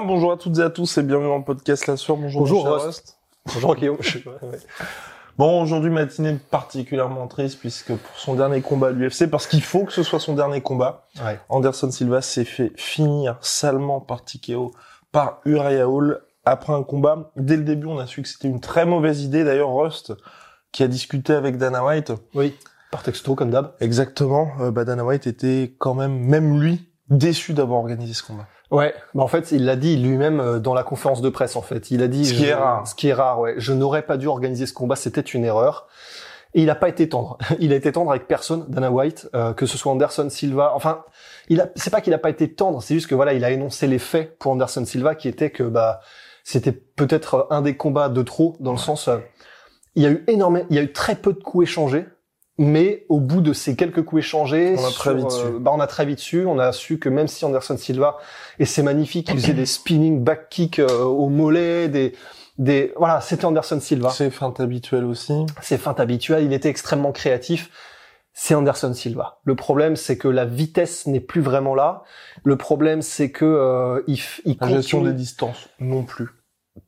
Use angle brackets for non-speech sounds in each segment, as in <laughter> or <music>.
Bien, bonjour à toutes et à tous et bienvenue dans le podcast La Sueur. Bonjour, Bonjour. Bonjour Guillaume. <laughs> Ouais. Bon, aujourd'hui, matinée particulièrement triste puisque pour son dernier combat à l'UFC, parce qu'il faut que ce soit son dernier combat, Ouais. Anderson Silva s'est fait finir salement par TKO par Uriah Hall après un combat. Dès le début, on a su que c'était une très mauvaise idée. D'ailleurs, Rust, qui a discuté avec Dana White, Oui. Par texto, comme d'hab. exactement, euh, bah, Dana White était quand même, même lui, déçu d'avoir organisé ce combat. Ouais. Bah en fait, il l'a dit lui-même euh, dans la conférence de presse. En fait, il a dit. Ce qui je- est rare. Ce qui est rare. Ouais. Je n'aurais pas dû organiser ce combat. C'était une erreur. Et il n'a pas été tendre. <laughs> Il a été tendre avec personne, Dana White, euh, que ce soit Anderson Silva. Enfin, il a. C'est pas qu'il n'a pas été tendre. C'est juste que voilà, il a énoncé les faits pour Anderson Silva, qui était que bah c'était peut-être un des combats de trop dans le sens. euh, il y a eu énormément. Il y a eu très peu de coups échangés. Mais au bout de ces quelques coups échangés, On a très vite su. bah on a très vite su. On a su que même si Anderson Silva et c'est magnifique, il faisait des spinning back kicks euh, au mollet, des des voilà, c'était Anderson Silva. C'est feinte habituelle aussi. Ses feintes habituelles, il était extrêmement créatif. C'est Anderson Silva. Le problème, c'est que la vitesse n'est plus vraiment là. Le problème, c'est que euh, il, il La gestion des distances, non plus.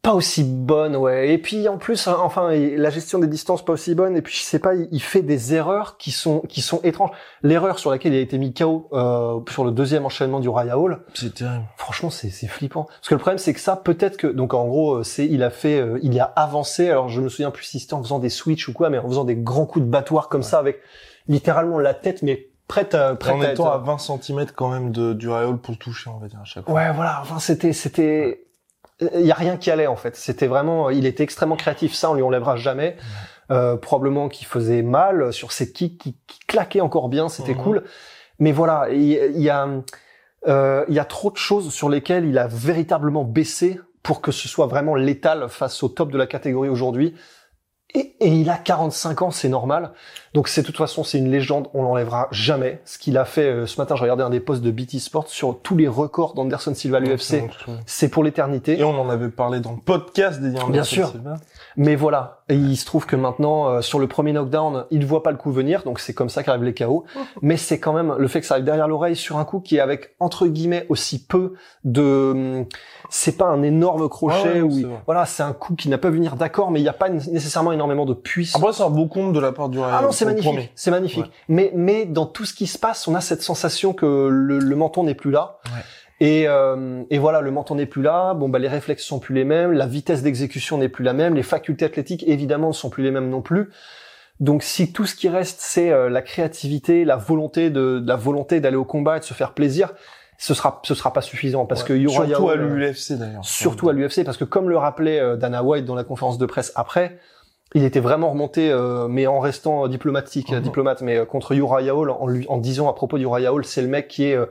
Pas aussi bonne, ouais. Et puis en plus, hein, enfin, la gestion des distances pas aussi bonne. Et puis je sais pas, il, fait des erreurs qui sont qui sont étranges. L'erreur sur laquelle il a été mis KO euh, sur le deuxième enchaînement du Raya Hall, C'est terrible. franchement, c'est c'est flippant. Parce que le problème, c'est que ça, peut-être que donc en gros, euh, c'est il a fait, euh, il a avancé. Alors je me souviens plus si c'était en faisant des switches ou quoi, mais en faisant des grands coups de battoir comme ça avec littéralement la tête, mais prête à prête En à étant être- à 20 cm quand même de, du Rayol pour toucher, on va dire, à chaque fois. Ouais, voilà. Enfin, c'était, c'était, il y a rien qui allait en fait. C'était vraiment, il était extrêmement créatif. Ça, on lui enlèvera jamais. Euh, probablement qu'il faisait mal sur ses kicks, qui, qui claquaient encore bien. C'était Mhm. cool. Mais voilà, il y, a, euh, il y a trop de choses sur lesquelles il a véritablement baissé pour que ce soit vraiment létal face au top de la catégorie aujourd'hui. Et, et il a 45 ans, c'est normal. Donc c'est de toute façon c'est une légende, on l'enlèvera jamais. Ce qu'il a fait euh, ce matin, je regardais un des posts de BT Sport sur tous les records d'Anderson Silva à l'UFC. C'est pour l'éternité. Et on en avait parlé dans le podcast des Anderson Bien sûr. Silva. Mais voilà, et il se trouve que maintenant euh, sur le premier knockdown, il ne voit pas le coup venir, donc c'est comme ça qu'arrivent les KO. Mais c'est quand même le fait que ça arrive derrière l'oreille sur un coup qui est avec entre guillemets aussi peu de, c'est pas un énorme crochet Ouais, ouais, où c'est il- vrai. voilà, c'est un coup qui n'a pas venir d'accord, mais il n'y a pas nécessairement énormément de puissance. Après, c'est un beau compte de la part du. Ah non, c'est magnifique, c'est magnifique. Ouais. Mais mais dans tout ce qui se passe, on a cette sensation que le, le menton n'est plus là. Ouais. Et, euh, et voilà, le menton n'est plus là. Bon bah les réflexes sont plus les mêmes, la vitesse d'exécution n'est plus la même, les facultés athlétiques évidemment ne sont plus les mêmes non plus. Donc si tout ce qui reste c'est euh, la créativité, la volonté de, de la volonté d'aller au combat et de se faire plaisir, ce sera ce sera pas suffisant parce Ouais. que Surtout à euh, l'UFC d'ailleurs. surtout à l'UFC parce que comme le rappelait euh, Dana White dans la conférence de presse après, il était vraiment remonté, euh, mais en restant diplomatique, Mhm. diplomate, mais euh, contre Uriah Hall en, lui, en disant à propos d'Uriah Hall, c'est le mec qui est euh,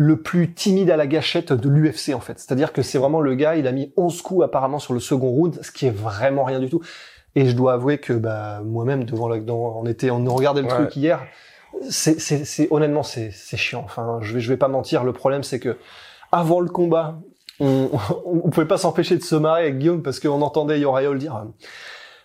le plus timide à la gâchette de l'UFC en fait. C'est-à-dire que c'est vraiment le gars, il a mis 11 coups apparemment sur le second round, ce qui est vraiment rien du tout. Et je dois avouer que bah, moi-même devant le, dans, on était, on regardait le Ouais. truc hier. C'est, honnêtement, c'est, c'est chiant. Enfin, je vais, je vais pas mentir. Le problème, c'est que avant le combat, on, on, <laughs> on pouvait pas s'empêcher de se marrer avec Guillaume parce qu'on entendait Hall dire.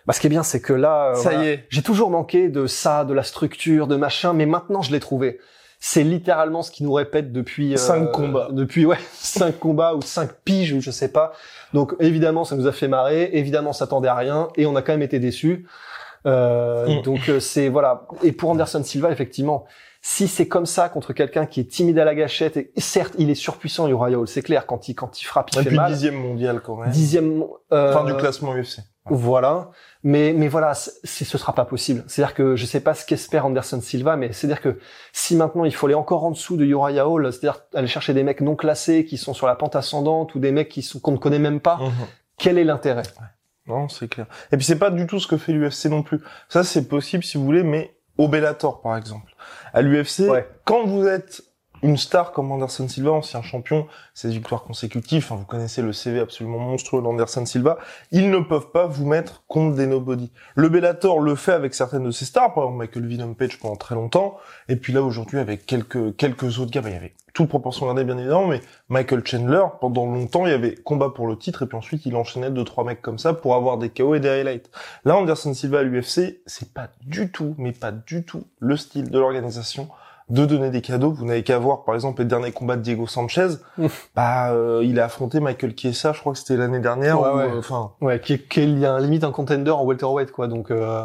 Bah, ce qui est bien, c'est que là, Ça voilà, y est. j'ai toujours manqué de ça, de la structure, de machin, mais maintenant je l'ai trouvé. C'est littéralement ce qu'il nous répète depuis euh, Cinq combats. depuis ouais <laughs> cinq combats ou cinq piges ou je sais pas. Donc évidemment ça nous a fait marrer, évidemment on s'attendait à rien et on a quand même été déçus. Euh, Mm. Donc euh, c'est voilà. Et pour Anderson Silva effectivement, si c'est comme ça contre quelqu'un qui est timide à la gâchette et certes il est surpuissant Uriah Hall, c'est clair quand il quand il frappe il Et fait puis mal. dixième mondial quand même. Dixième euh, Fin du classement UFC. Voilà. Mais, mais voilà, c'est, ce sera pas possible. C'est-à-dire que je sais pas ce qu'espère Anderson Silva, mais c'est-à-dire que si maintenant il faut aller encore en dessous de Uriah Hall, c'est-à-dire aller chercher des mecs non classés qui sont sur la pente ascendante ou des mecs qui sont, qu'on ne connaît même pas, Mhm. quel est l'intérêt? Non, c'est clair. Et puis c'est pas du tout ce que fait l'UFC non plus. Ça, c'est possible si vous voulez, mais au Bellator, par exemple. À l'UFC, Ouais. quand vous êtes une star comme Anderson Silva, ancien champion, ses victoires consécutives, vous connaissez le CV absolument monstrueux d'Anderson Silva, ils ne peuvent pas vous mettre contre des nobody. Le Bellator le fait avec certaines de ses stars, par exemple Michael Venom Page pendant très longtemps, et puis là aujourd'hui avec quelques quelques autres gars, bah, il y avait toute proportion gardée bien évidemment, mais Michael Chandler, pendant longtemps, il y avait combat pour le titre, et puis ensuite il enchaînait deux trois mecs comme ça pour avoir des KO et des highlights. Là, Anderson Silva à l'UFC, c'est pas du tout, mais pas du tout le style de l'organisation de donner des cadeaux. Vous n'avez qu'à voir, par exemple, les derniers combats de Diego Sanchez. bah, euh, il a affronté Michael Chiesa, je crois que c'était l'année dernière. Ouais, ou, ouais. euh, Enfin, Ouais, qui, qui est limite un contender en welterweight, quoi. Donc, euh,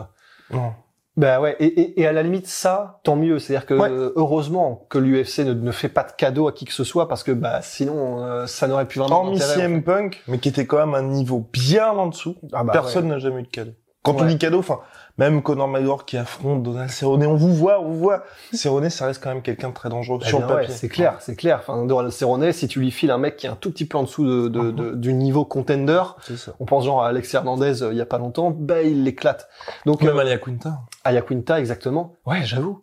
non. bah ouais. Et, et, et à la limite, ça, tant mieux. C'est-à-dire que Ouais. heureusement que l'UFC ne, ne fait pas de cadeaux à qui que ce soit, parce que bah sinon, euh, ça n'aurait plus vraiment Hormis CM Punk, mais qui était quand même un niveau bien en dessous. Ah bah Personne n'a jamais eu de cadeau. Quand on dit cadeau, enfin, même Conor McGregor qui affronte Donald Cerrone, on vous voit, on vous voit. Cerrone, ça reste quand même quelqu'un de très dangereux Eh sur le ouais, papier. c'est clair, c'est clair. Enfin, Doral Cerrone, si tu lui files un mec qui est un tout petit peu en dessous de, de, de- du niveau contender, on pense genre à Alex Hernandez euh, il y a pas longtemps, bah il l'éclate. Donc Même euh, Alia Quinta. Aya Quinta exactement. Ouais, j'avoue.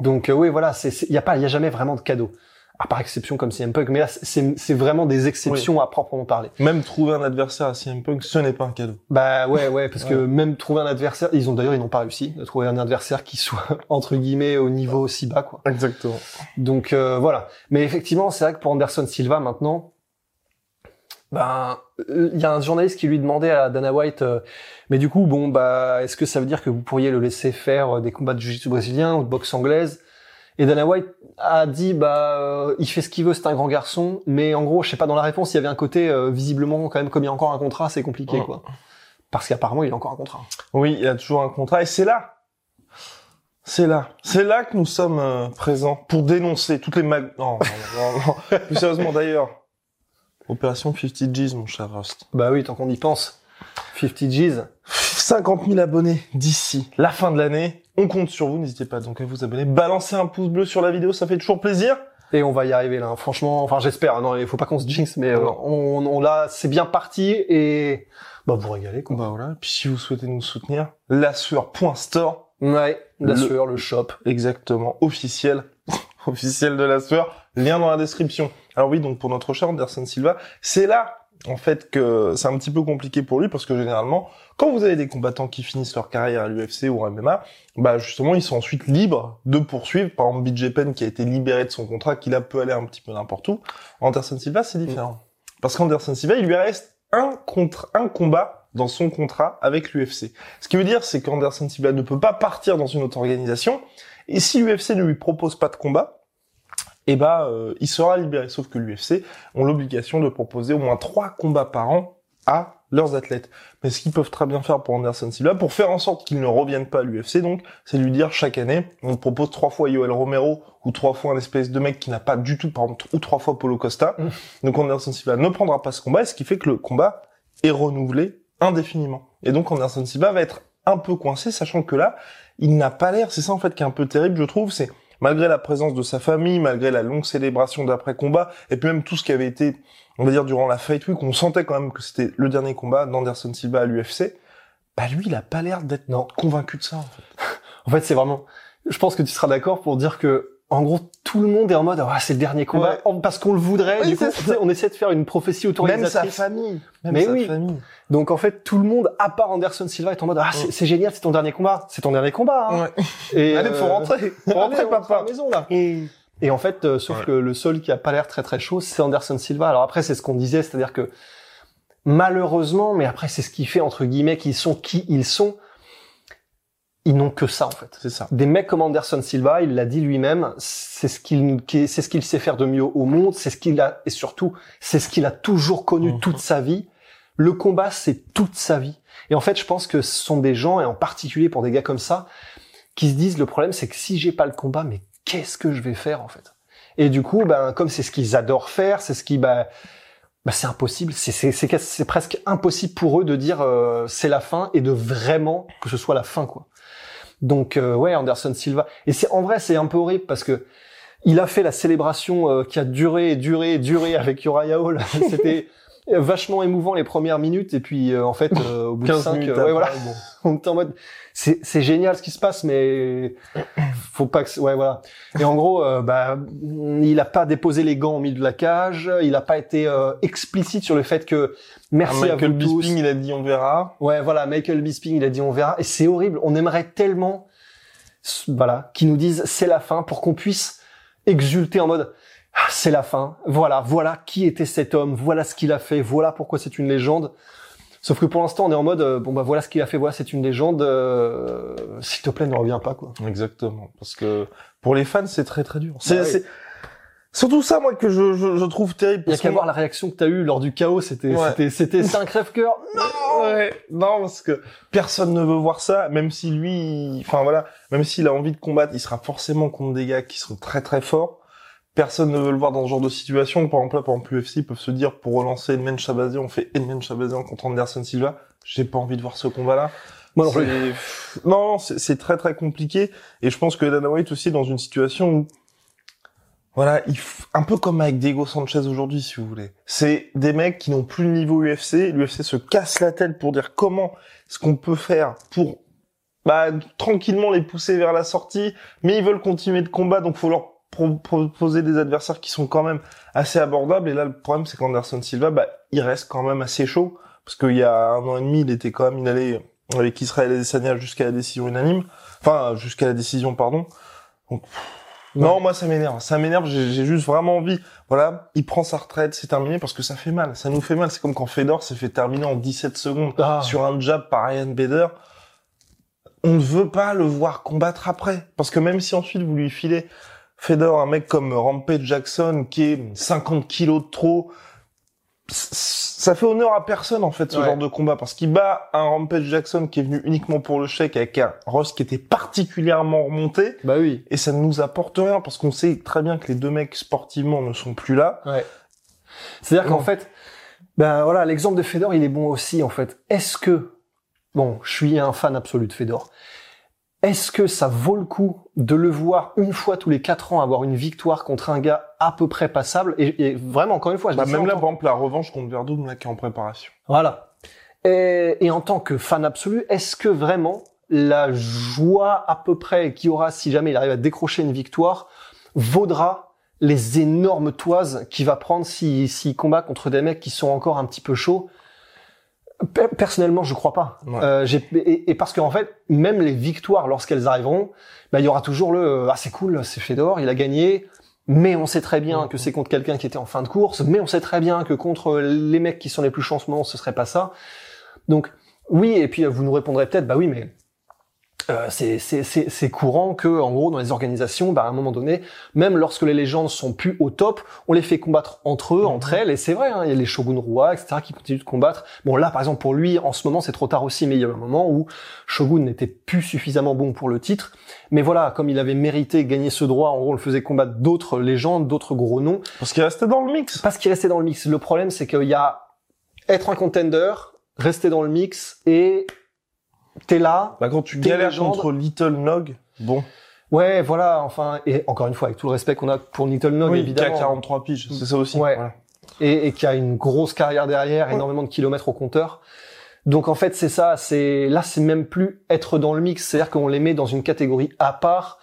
Donc euh, oui, voilà, il y a pas il y a jamais vraiment de cadeau. À part exception comme CM Punk, mais là c'est c'est vraiment des exceptions à proprement parler. Même trouver un adversaire à CM Punk, ce n'est pas un cadeau. Bah ouais ouais parce que même trouver un adversaire, ils ont d'ailleurs ils n'ont pas réussi de trouver un adversaire qui soit <laughs> entre guillemets au niveau aussi bas quoi. Exactement. Donc euh, voilà. Mais effectivement, c'est vrai que pour Anderson Silva maintenant, ben il y a un journaliste qui lui demandait à Dana White, euh, mais du coup bon bah est-ce que ça veut dire que vous pourriez le laisser faire euh, des combats de jiu-jitsu brésilien ou de boxe anglaise? Et Dana White a dit bah euh, il fait ce qu'il veut, c'est un grand garçon, mais en gros je sais pas dans la réponse il y avait un côté euh, visiblement quand même comme il y a encore un contrat c'est compliqué Ouais. quoi. Parce qu'apparemment il a encore un contrat. Oui, il y a toujours un contrat et c'est là. C'est là. C'est là que nous sommes euh, présents pour dénoncer toutes les mag... Non, non, non, non, non. <laughs> Plus sérieusement d'ailleurs. Opération 50 G's, mon cher Rust. Bah oui tant qu'on y pense. 50 G's. 50 000 abonnés d'ici la fin de l'année. On compte sur vous. N'hésitez pas donc à vous abonner. Balancez un pouce bleu sur la vidéo, ça fait toujours plaisir. Et on va y arriver là. hein. Franchement, enfin j'espère. Non, il faut pas qu'on se jinx, mais euh, on, on l'a, c'est bien parti et bah vous régalez quoi. Bah voilà. Et puis si vous souhaitez nous soutenir, lassueur.store. Ouais, la Le- sueur, le shop. Exactement, officiel, <laughs> officiel de la sueur, lien dans la description. Alors oui, donc pour notre cher Anderson Silva, c'est là en fait que c'est un petit peu compliqué pour lui parce que généralement, quand vous avez des combattants qui finissent leur carrière à l'UFC ou en MMA, bah justement ils sont ensuite libres de poursuivre. Par exemple, BJ Penn qui a été libéré de son contrat, qui là peut aller un petit peu n'importe où. Anderson Silva, c'est différent parce qu'Anderson Silva, il lui reste un contre un combat dans son contrat avec l'UFC. Ce qui veut dire, c'est qu'Anderson Silva ne peut pas partir dans une autre organisation. Et si l'UFC ne lui propose pas de combat, eh ben, euh, il sera libéré. Sauf que l'UFC ont l'obligation de proposer au moins trois combats par an à leurs athlètes. Mais ce qu'ils peuvent très bien faire pour Anderson Silva, pour faire en sorte qu'il ne revienne pas à l'UFC, donc, c'est lui dire chaque année, on propose trois fois Yoel Romero ou trois fois un espèce de mec qui n'a pas du tout, par exemple, ou trois fois Polo Costa. Donc Anderson Silva ne prendra pas ce combat, ce qui fait que le combat est renouvelé indéfiniment. Et donc Anderson Silva va être un peu coincé, sachant que là, il n'a pas l'air, c'est ça en fait qui est un peu terrible, je trouve, c'est malgré la présence de sa famille, malgré la longue célébration d'après-combat, et puis même tout ce qui avait été, on va dire, durant la Fight Week, on sentait quand même que c'était le dernier combat d'Anderson Silva à l'UFC, bah lui, il a pas l'air d'être convaincu de ça, en fait. <laughs> En fait, c'est vraiment. Je pense que tu seras d'accord pour dire que, en gros, tout le monde est en mode, ah, c'est le dernier combat, Ouais. Parce qu'on le voudrait. Oui, du coup, on essaie de faire une prophétie Même sa autorisatrice. famille. Même Mais sa oui. famille. Donc en fait, tout le monde, à part Anderson Silva, est en mode, ah, c'est c'est génial, c'est ton dernier combat, c'est ton dernier combat. Hein. Ouais. Et, <laughs> Allez, faut euh, rentrer. <laughs> Faut rentrer, à la papa. maison là. Et en fait, euh, sauf Ouais. que le seul qui a pas l'air très très chaud, c'est Anderson Silva. Alors après, c'est ce qu'on disait, c'est-à-dire que malheureusement, mais après c'est ce qui fait entre guillemets qu'ils sont qui ils sont. Ils n'ont que ça en fait. C'est ça. Des mecs comme Anderson Silva, il l'a dit lui-même, c'est ce qu'il qui- c'est ce qu'il sait faire de mieux au monde, c'est ce qu'il a et surtout c'est ce qu'il a toujours connu Mhm. toute sa vie. Le combat, c'est toute sa vie. Et en fait, je pense que ce sont des gens et en particulier pour des gars comme ça qui se disent le problème c'est que si j'ai pas le combat, mais qu'est-ce que je vais faire en fait? Et du coup, ben comme c'est ce qu'ils adorent faire, c'est ce qui ben bah c'est impossible. C'est c'est c'est c'est presque impossible pour eux de dire euh, c'est la fin et de vraiment que ce soit la fin quoi. Donc euh, ouais, Anderson Silva. Et c'est en vrai c'est un peu horrible parce que il a fait la célébration euh, qui a duré et duré et duré avec Uriah Hall. <laughs> C'était vachement émouvant les premières minutes et puis euh, en fait euh, au bout de 15 cinq, minutes euh, ouais, voilà, bon. <laughs> on était en mode c'est c'est génial ce qui se passe mais faut pas que ouais voilà. Et en gros euh, bah il a pas déposé les gants au milieu de la cage il a pas été euh, explicite sur le fait que merci à Ah, Michael vous tous. Bisping, il a dit on verra. ouais voilà Michael Bisping il a dit on verra. Et c'est horrible. On aimerait tellement voilà qu'ils nous disent c'est la fin pour qu'on puisse exulter en mode Ah, c'est la fin voilà voilà qui était cet homme voilà ce qu'il a fait voilà pourquoi c'est une légende Sauf que pour l'instant, on est en mode euh, bon bah voilà ce qu'il a fait, voilà c'est une légende. euh, S'il te plaît, ne reviens pas quoi. Exactement. Parce que pour les fans, c'est très très dur. C'est oui. surtout ça, moi, que je, je, je trouve terrible. Il y a qu'à voir la réaction que t'as eue lors du chaos, c'était Ouais. c'était c'était c'est un crève-cœur. <laughs> Non. Ouais, non, parce que personne ne veut voir ça, même si lui, enfin voilà, même s'il a envie de combattre, il sera forcément contre des gars qui sont très très forts. Personne ne veut le voir dans ce genre de situation. Par exemple, là, par exemple, l'UFC, ils peuvent se dire, pour relancer Edmond Chabazian, on fait Edmond Chabazian contre Anderson Silva. J'ai pas envie de voir ce combat-là. Moi non plus. Non, c'est c'est très très compliqué. Et je pense que Dana White aussi est dans une situation où, voilà, il f- un peu comme avec Diego Sanchez aujourd'hui, si vous voulez. C'est des mecs qui n'ont plus le niveau UFC. L'UFC se casse la tête pour dire comment ce qu'on peut faire pour bah, tranquillement les pousser vers la sortie, mais ils veulent continuer de combat, donc faut leur pro- proposer des adversaires qui sont quand même assez abordables. Et là, le problème, c'est qu'Anderson Silva, bah, il reste quand même assez chaud, parce qu'il y a un an et demi, il était quand même, il allait avec Israël Adesanya jusqu'à la décision unanime, enfin jusqu'à la décision, pardon. Donc, non, moi ça m'énerve, ça m'énerve. J'ai j'ai juste vraiment envie. Voilà, il prend sa retraite, c'est terminé parce que ça fait mal. Ça nous fait mal. C'est comme quand Fedor s'est fait terminer en 17 secondes Ah. sur un jab par Ryan Bader. On ne veut pas le voir combattre après, parce que même si ensuite vous lui filez Fedor, un mec comme Rampage Jackson qui est 50 kilos de trop, ça fait honneur à personne en fait ce Ouais. genre de combat parce qu'il bat un Rampage Jackson qui est venu uniquement pour le chèque avec un Ross qui était particulièrement remonté Bah oui. et ça ne nous apporte rien parce qu'on sait très bien que les deux mecs sportivement ne sont plus là. Ouais. C'est-à-dire qu'en fait, ben voilà, l'exemple de Fedor, il est bon aussi en fait. Est-ce que, bon, je suis un fan absolu de Fedor. Est-ce que ça vaut le coup de le voir une fois tous les quatre ans avoir une victoire contre un gars à peu près passable et, et vraiment encore une fois, je Bah, même là, tant- par exemple, la revanche contre Verdum là qui est en préparation. Voilà. Et, et en tant que fan absolu, est-ce que vraiment la joie à peu près qu'il y aura si jamais il arrive à décrocher une victoire vaudra les énormes toises qu'il va prendre s'il s'il combat contre des mecs qui sont encore un petit peu chauds Personnellement, je crois pas. Ouais. Euh, et, et parce qu'en fait, même les victoires, lorsqu'elles arriveront, bah, il y aura toujours le ah c'est cool, c'est Fedor, il a gagné. Mais on sait très bien que c'est contre quelqu'un qui était en fin de course. Mais on sait très bien que contre les mecs qui sont les plus ce moment, ce serait pas ça. Donc oui, et puis euh, vous nous répondrez peut-être, bah oui, mais euh, c'est courant que, en gros, dans les organisations, bah, à un moment donné, même lorsque les légendes sont plus au top, on les fait combattre entre eux, entre elles, et c'est vrai, hein, il y a les shoguns rois, etc., qui continuent de combattre. Bon, là, par exemple, pour lui, en ce moment, c'est trop tard aussi, mais il y a eu un moment où Shogun n'était plus suffisamment bon pour le titre. Mais voilà, comme il avait mérité gagner ce droit, en gros, on le faisait combattre d'autres légendes, d'autres gros noms, Parce qu'il restait dans le mix. parce qu'il restait dans le mix. Le problème, c'est qu'il y a être un contender, rester dans le mix, et t'es là, Bah, quand tu galères légende. contre Little Nog, bon. Ouais, voilà, enfin, et encore une fois, avec tout le respect qu'on a pour Little Nog, oui, qui a évidemment, 43 piges, c'est ça aussi. Ouais. Voilà. et, et qui a une grosse carrière derrière, Ouais. énormément de kilomètres au compteur. Donc en fait, c'est ça, c'est là, c'est même plus être dans le mix, c'est-à-dire qu'on les met dans une catégorie à part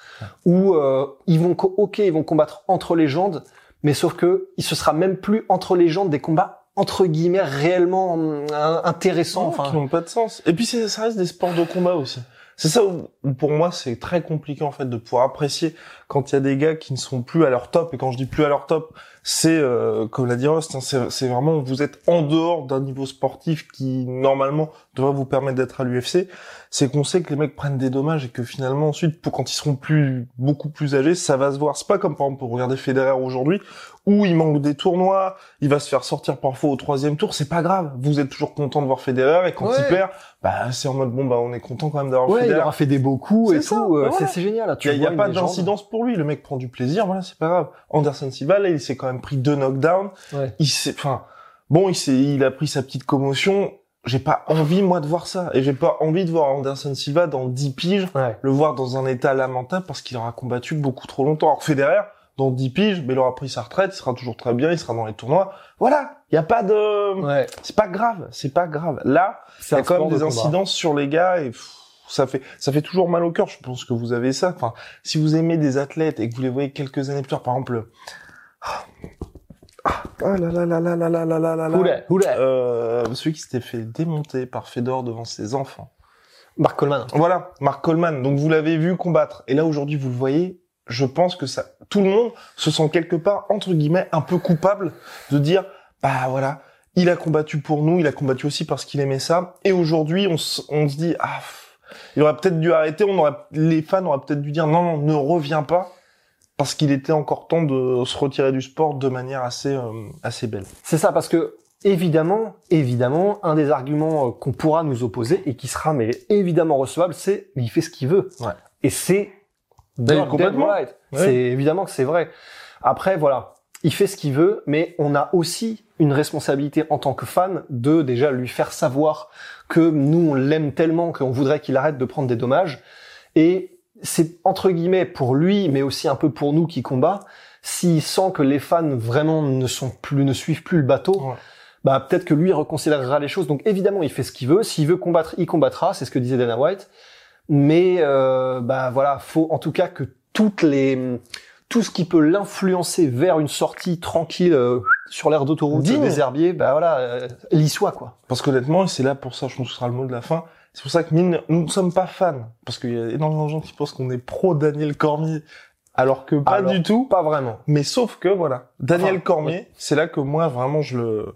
où euh, ils vont, ok, ils vont combattre entre légendes, mais sauf que il se sera même plus entre légendes des combats entre guillemets réellement hum, intéressants. Non, qui Enfin, n'ont pas de sens. Et puis c'est- ça reste des sports de combat aussi. C'est ça où, où pour moi c'est très compliqué en fait de pouvoir apprécier quand il y a des gars qui ne sont plus à leur top. Et quand je dis plus à leur top, c'est euh, comme l'a dit Rust, hein, c'est c'est vraiment vous êtes en dehors d'un niveau sportif qui normalement devrait vous permettre d'être à l'UFC. C'est qu'on sait que les mecs prennent des dommages et que finalement ensuite pour quand ils seront plus beaucoup plus âgés, ça va se voir. C'est pas comme par exemple pour regarder Federer aujourd'hui où il manque des tournois, il va se faire sortir parfois au troisième tour, c'est pas grave. Vous êtes toujours content de voir Federer et quand Ouais. il perd, bah c'est en mode bon bah on est content quand même d'avoir ouais, il Federer. aura fait des beaux coups et ça, tout. euh, voilà. c'est- génial. Il Tu y a, il y a pas d'incidence pour lui, le mec prend du plaisir, voilà, c'est pas grave. Anderson Silva, là, il s'est quand même pris deux knockdowns. Ouais. Il s'est, enfin, bon, il, s'est- il a pris sa petite commotion. J'ai pas envie, moi, de voir ça. Et j'ai pas envie de voir Anderson Silva dans 10 piges, Ouais. le voir dans un état lamentable parce qu'il aura combattu beaucoup trop longtemps. Alors Federer, dans 10 piges, mais il aura pris sa retraite, il sera toujours très bien, il sera dans les tournois. Voilà. Il y a pas de, Ouais. c'est pas grave, c'est pas grave. Là, il C'est y a quand même de des combat. incidences sur les gars et pff, ça fait ça fait toujours mal au cœur. Je pense que vous avez ça. Enfin, si vous aimez des athlètes et que vous les voyez quelques années plus tard, par exemple, ah ah là là là là là là là là là là. Euh, celui qui s'était fait démonter par Fedor devant ses enfants. Mark Coleman. Voilà, Mark Coleman. Donc vous l'avez vu combattre. Et là aujourd'hui vous le voyez. Je pense que ça, tout le monde se sent quelque part entre guillemets un peu coupable de dire bah voilà, il a combattu pour nous, il a combattu aussi parce qu'il aimait ça. Et aujourd'hui on, se- on se dit ah il aurait peut-être dû arrêter. On aurait, les fans auraient peut-être dû dire non non ne reviens pas parce qu'il était encore temps de se retirer du sport de manière assez euh, assez belle. C'est ça, parce que évidemment, évidemment, un des arguments euh, qu'on pourra nous opposer et qui sera mais évidemment recevable, c'est il fait ce qu'il veut. Ouais. Et c'est Ben, complètement. right. C'est évidemment que c'est vrai. Après, voilà, il fait ce qu'il veut, mais on a aussi une responsabilité en tant que fan de déjà lui faire savoir que nous on l'aime tellement qu'on voudrait qu'il arrête de prendre des dommages. Et c'est entre guillemets pour lui, mais aussi un peu pour nous qui combat. S'il sent que les fans vraiment ne sont plus, ne suivent plus le bateau, Ouais. bah peut-être que lui reconsidérera les choses. Donc évidemment, il fait ce qu'il veut. S'il veut combattre, il combattra. C'est ce que disait Dana White. Mais euh, bah voilà, faut en tout cas que toutes les tout ce qui peut l'influencer vers une sortie tranquille euh, sur l'aire d'autoroute des herbiers, bah voilà, euh, il y soit quoi. Parce qu'honnêtement, c'est là pour ça, je pense que ce sera le mot de la fin, c'est pour ça que mine, nous ne sommes pas fans. Parce qu'il y a énormément de gens qui pensent qu'on est pro Daniel Cormier, alors que pas Alors, du tout. Pas vraiment. Mais sauf que, voilà, Daniel Enfin, Cormier, c'est là que moi, vraiment, je le...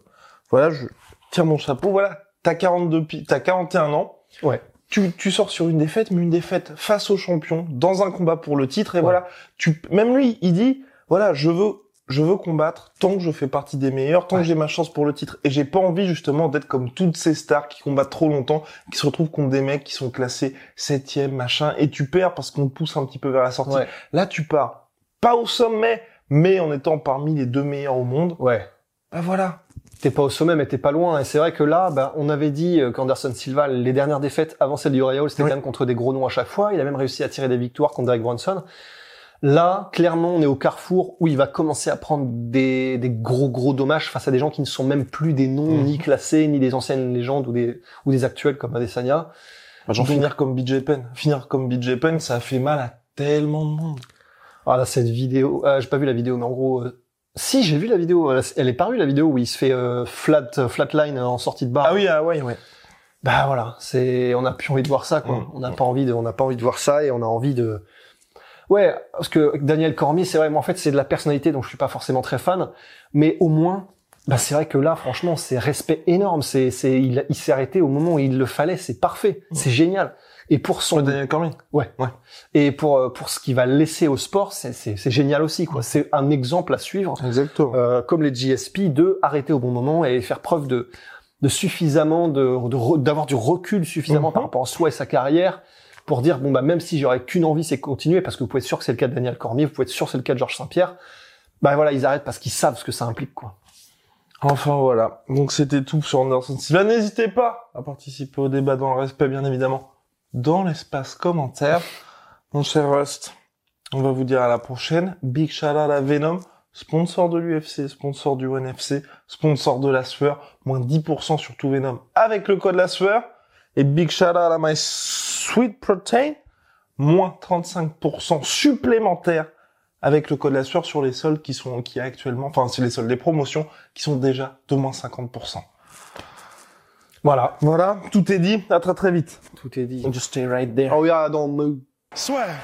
Voilà, je tire mon chapeau, voilà, t'as 42 pi... t'as 41 ans, Ouais. tu, tu sors sur une défaite, mais une défaite face au champion, dans un combat pour le titre, et voilà, tu, même lui, il dit, voilà, je veux, je veux combattre tant que je fais partie des meilleurs, tant que j'ai ma chance pour le titre, et j'ai pas envie justement d'être comme toutes ces stars qui combattent trop longtemps, qui se retrouvent contre des mecs qui sont classés septième, machin, et tu perds parce qu'on te pousse un petit peu vers la sortie. Ouais. Là, tu pars, pas au sommet, mais en étant parmi les deux meilleurs au monde, Ouais. bah voilà. T'es pas au sommet, mais t'es pas loin. Et c'est vrai que là, bah, on avait dit euh, qu'Anderson Silva, les dernières défaites avant celle du Hall, c'était Oui. quand même contre des gros noms à chaque fois. Il a même réussi à tirer des victoires contre Derek Bronson. Là, clairement, on est au carrefour où il va commencer à prendre des, des gros gros dommages face à des gens qui ne sont même plus des noms Mhm. ni classés, ni des anciennes légendes ou des, ou des actuels comme Adesanya. Bah, genre Donc- finir comme BJ Penn. Finir comme BJ Penn, ça a fait mal à tellement de monde. Ah là, cette vidéo, euh, j'ai pas vu la vidéo, mais en gros, euh, si j'ai vu la vidéo, elle, est parue la vidéo où il se fait euh, flat flatline en sortie de bar. Ah oui, ah ouais, ouais. Bah voilà, c'est on a plus envie de voir ça quoi. Mm. On n'a pas envie de on n'a pas envie de voir ça et on a envie de Ouais, parce que Daniel Cormier, c'est vrai, moi en fait, c'est de la personnalité dont je suis pas forcément très fan, mais au moins bah c'est vrai que là franchement, c'est respect énorme, c'est c'est il, il s'est arrêté au moment où il le fallait, c'est parfait, c'est génial. Et pour son Daniel Cormier. ouais. Ouais. Et pour euh, pour ce qu'il va laisser au sport, c'est c'est c'est génial aussi quoi. C'est un exemple à suivre Exactement. euh, comme les GSP, de arrêter au bon moment et faire preuve de, de suffisamment de d'avoir du recul suffisamment Mhm. par rapport à soi et sa carrière pour dire bon bah même si j'aurais qu'une envie c'est continuer parce que vous pouvez être sûr que c'est le cas de Daniel Cormier, vous pouvez être sûr que c'est le cas de Georges Saint-Pierre. Bah voilà ils arrêtent parce qu'ils savent ce que ça implique quoi. Enfin voilà. Donc c'était tout sur Anderson Silva. N'hésitez pas à participer au débat dans le respect, bien évidemment, dans l'espace commentaire. Mon cher Rust, on va vous dire à la prochaine. Big shout out Venom, sponsor de l'UFC, sponsor du ONE FC, sponsor de la sueur, moins 10% sur tout Venom avec le code la sueur. Et big shout out à Sweet Protein, moins 35% supplémentaire avec le code la sueur sur les soldes qui sont qui actuellement, enfin c'est les soldes des promotions qui sont déjà de moins 50%. Voilà, Voilà, tout est dit, à très très vite. tout est dit. Just stay right there. Oh yeah, don't move. Swear.